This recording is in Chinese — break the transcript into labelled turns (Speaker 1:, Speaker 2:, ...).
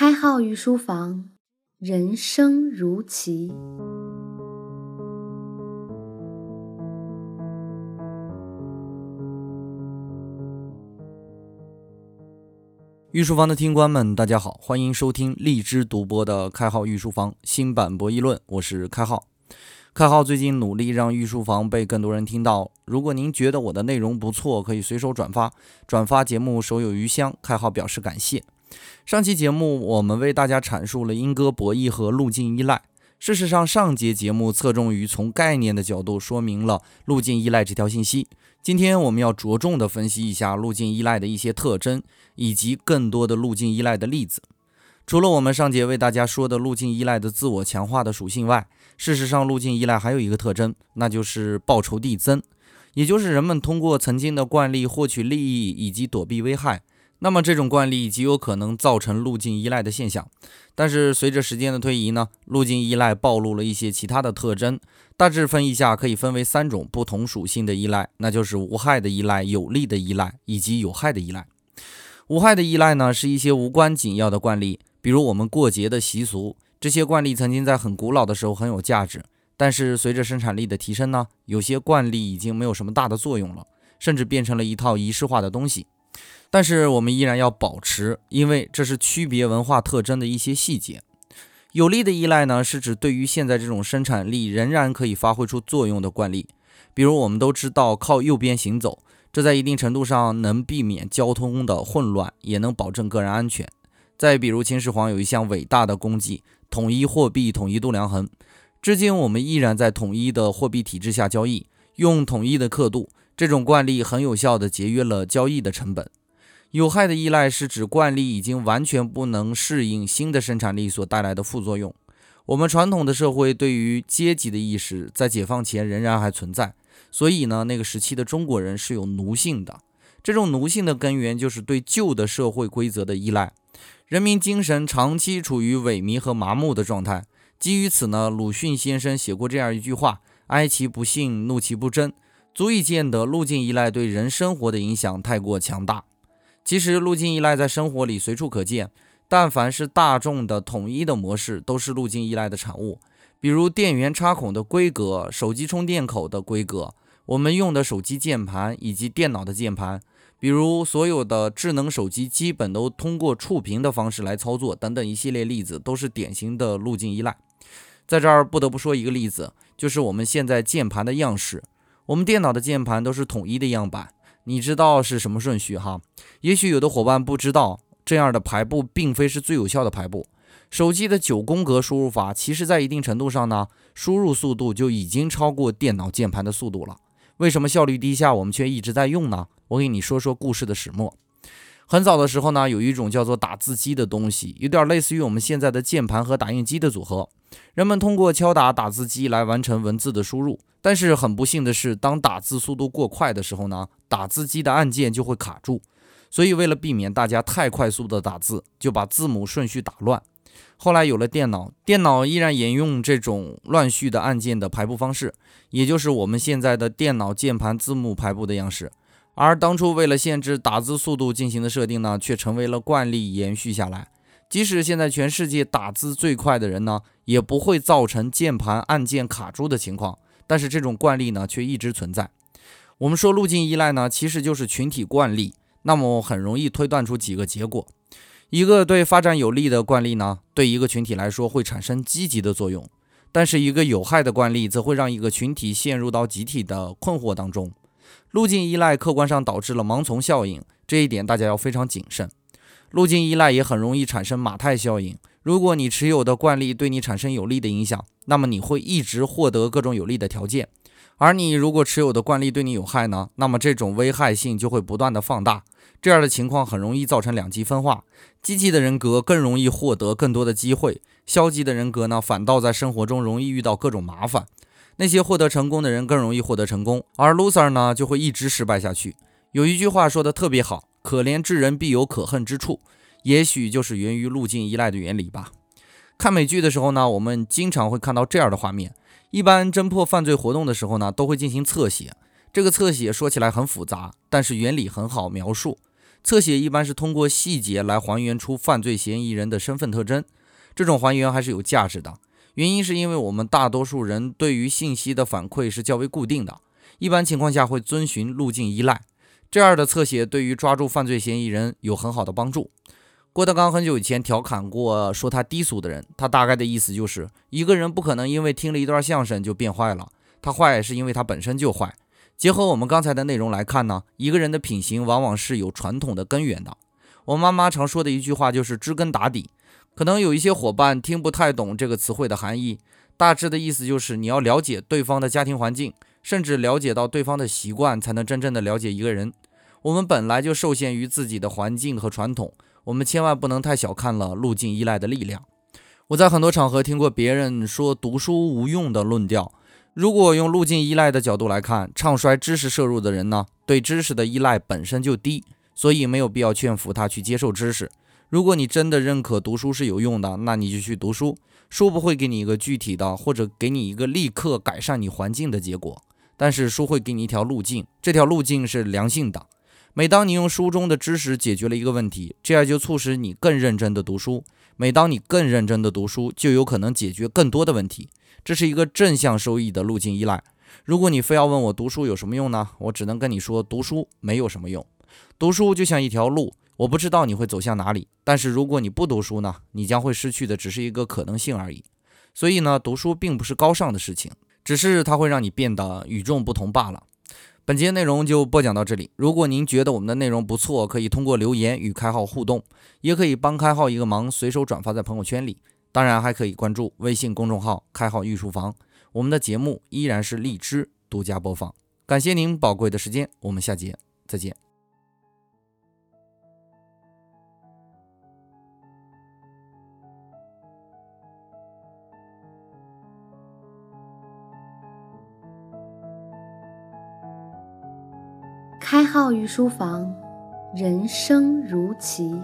Speaker 1: 开号御书房，人生如棋。
Speaker 2: 御书房的听官们，大家好，欢迎收听荔枝独播的开号御书房新版博弈论，我是开号。开号最近努力让御书房被更多人听到。如果您觉得我的内容不错，可以随手转发，转发节目手有余香。开号表示感谢。上期节目我们为大家阐述了莺歌博弈和路径依赖。事实上，上节节目侧重于从概念的角度说明了路径依赖这条信息。今天我们要着重的分析一下路径依赖的一些特征，以及更多的路径依赖的例子。除了我们上节为大家说的路径依赖的自我强化的属性外，事实上路径依赖还有一个特征，那就是报酬递增，也就是人们通过曾经的惯例获取利益以及躲避危害。那么这种惯例极有可能造成路径依赖的现象，但是随着时间的推移呢，路径依赖暴露了一些其他的特征。大致分一下，可以分为三种不同属性的依赖，那就是无害的依赖、有利的依赖以及有害的依赖。无害的依赖呢，是一些无关紧要的惯例，比如我们过节的习俗，这些惯例曾经在很古老的时候很有价值，但是随着生产力的提升呢，有些惯例已经没有什么大的作用了，甚至变成了一套仪式化的东西。但是我们依然要保持，因为这是区别文化特征的一些细节。有利的依赖呢，是指对于现在这种生产力仍然可以发挥出作用的惯例。比如我们都知道靠右边行走，这在一定程度上能避免交通的混乱，也能保证个人安全。再比如秦始皇有一项伟大的功绩——统一货币、统一度量衡。至今我们依然在统一的货币体制下交易，用统一的刻度，这种惯例很有效地节约了交易的成本。有害的依赖是指惯例已经完全不能适应新的生产力所带来的副作用。我们传统的社会对于阶级的意识在解放前仍然还存在，所以呢，那个时期的中国人是有奴性的。这种奴性的根源就是对旧的社会规则的依赖，人民精神长期处于萎靡和麻木的状态。基于此呢，鲁迅先生写过这样一句话：“哀其不幸，怒其不争”，足以见得路径依赖对人生活的影响太过强大。其实，路径依赖在生活里随处可见。但凡是大众的统一的模式，都是路径依赖的产物。比如电源插孔的规格、手机充电口的规格、我们用的手机键盘以及电脑的键盘，比如所有的智能手机基本都通过触屏的方式来操作，等等一系列例子，都是典型的路径依赖。在这儿不得不说一个例子，就是我们现在键盘的样式，我们电脑的键盘都是统一的样板。你知道是什么顺序哈？也许有的伙伴不知道，这样的排布并非是最有效的排布。手机的九宫格输入法，其实在一定程度上呢，输入速度就已经超过电脑键盘的速度了。为什么效率低下，我们却一直在用呢？我给你说说故事的始末。很早的时候呢，有一种叫做打字机的东西，有点类似于我们现在的键盘和打印机的组合。人们通过敲打打字机来完成文字的输入。但是很不幸的是，当打字速度过快的时候呢，打字机的按键就会卡住。所以为了避免大家太快速的打字，就把字母顺序打乱。后来有了电脑，电脑依然沿用这种乱序的按键的排布方式，也就是我们现在的电脑键盘字幕排布的样式。而当初为了限制打字速度进行的设定呢，却成为了惯例延续下来。即使现在全世界打字最快的人呢，也不会造成键盘按键卡住的情况。但是这种惯例呢，却一直存在。我们说路径依赖呢，其实就是群体惯例。那么很容易推断出几个结果：一个对发展有利的惯例呢，对一个群体来说会产生积极的作用；但是一个有害的惯例，则会让一个群体陷入到集体的困惑当中。路径依赖客观上导致了盲从效应，这一点大家要非常谨慎。路径依赖也很容易产生马太效应。如果你持有的惯例对你产生有利的影响，那么你会一直获得各种有利的条件；而你如果持有的惯例对你有害呢，那么这种危害性就会不断的放大。这样的情况很容易造成两极分化，积极的人格更容易获得更多的机会，消极的人格呢，反倒在生活中容易遇到各种麻烦。那些获得成功的人更容易获得成功，而 loser 呢就会一直失败下去。有一句话说的特别好：“可怜之人必有可恨之处。”也许就是源于路径依赖的原理吧。看美剧的时候呢，我们经常会看到这样的画面。一般侦破犯罪活动的时候呢，都会进行侧写。这个侧写说起来很复杂，但是原理很好描述。侧写一般是通过细节来还原出犯罪嫌疑人的身份特征，这种还原还是有价值的。原因是因为我们大多数人对于信息的反馈是较为固定的，一般情况下会遵循路径依赖。这样的侧写对于抓住犯罪嫌疑人有很好的帮助。郭德纲很久以前调侃过说他低俗的人，他大概的意思就是一个人不可能因为听了一段相声就变坏了，他坏是因为他本身就坏。结合我们刚才的内容来看呢，一个人的品行往往是有传统的根源的。我妈妈常说的一句话就是知根打底。可能有一些伙伴听不太懂这个词汇的含义，大致的意思就是你要了解对方的家庭环境，甚至了解到对方的习惯，才能真正的了解一个人。我们本来就受限于自己的环境和传统，我们千万不能太小看了路径依赖的力量。我在很多场合听过别人说读书无用的论调，如果用路径依赖的角度来看，唱衰知识摄入的人呢，对知识的依赖本身就低，所以没有必要劝服他去接受知识。如果你真的认可读书是有用的，那你就去读书。书不会给你一个具体的，或者给你一个立刻改善你环境的结果，但是书会给你一条路径，这条路径是良性的。每当你用书中的知识解决了一个问题，这样就促使你更认真的读书。每当你更认真的读书，就有可能解决更多的问题。这是一个正向收益的路径依赖。如果你非要问我读书有什么用呢？我只能跟你说，读书没有什么用。读书就像一条路。我不知道你会走向哪里，但是如果你不读书呢，你将会失去的只是一个可能性而已。所以呢，读书并不是高尚的事情，只是它会让你变得与众不同罢了。本节内容就播讲到这里。如果您觉得我们的内容不错，可以通过留言与开号互动，也可以帮开号一个忙，随手转发在朋友圈里。当然，还可以关注微信公众号“开号御书房”，我们的节目依然是荔枝独家播放。感谢您宝贵的时间，我们下节再见。
Speaker 1: 开号于书房，人生如棋。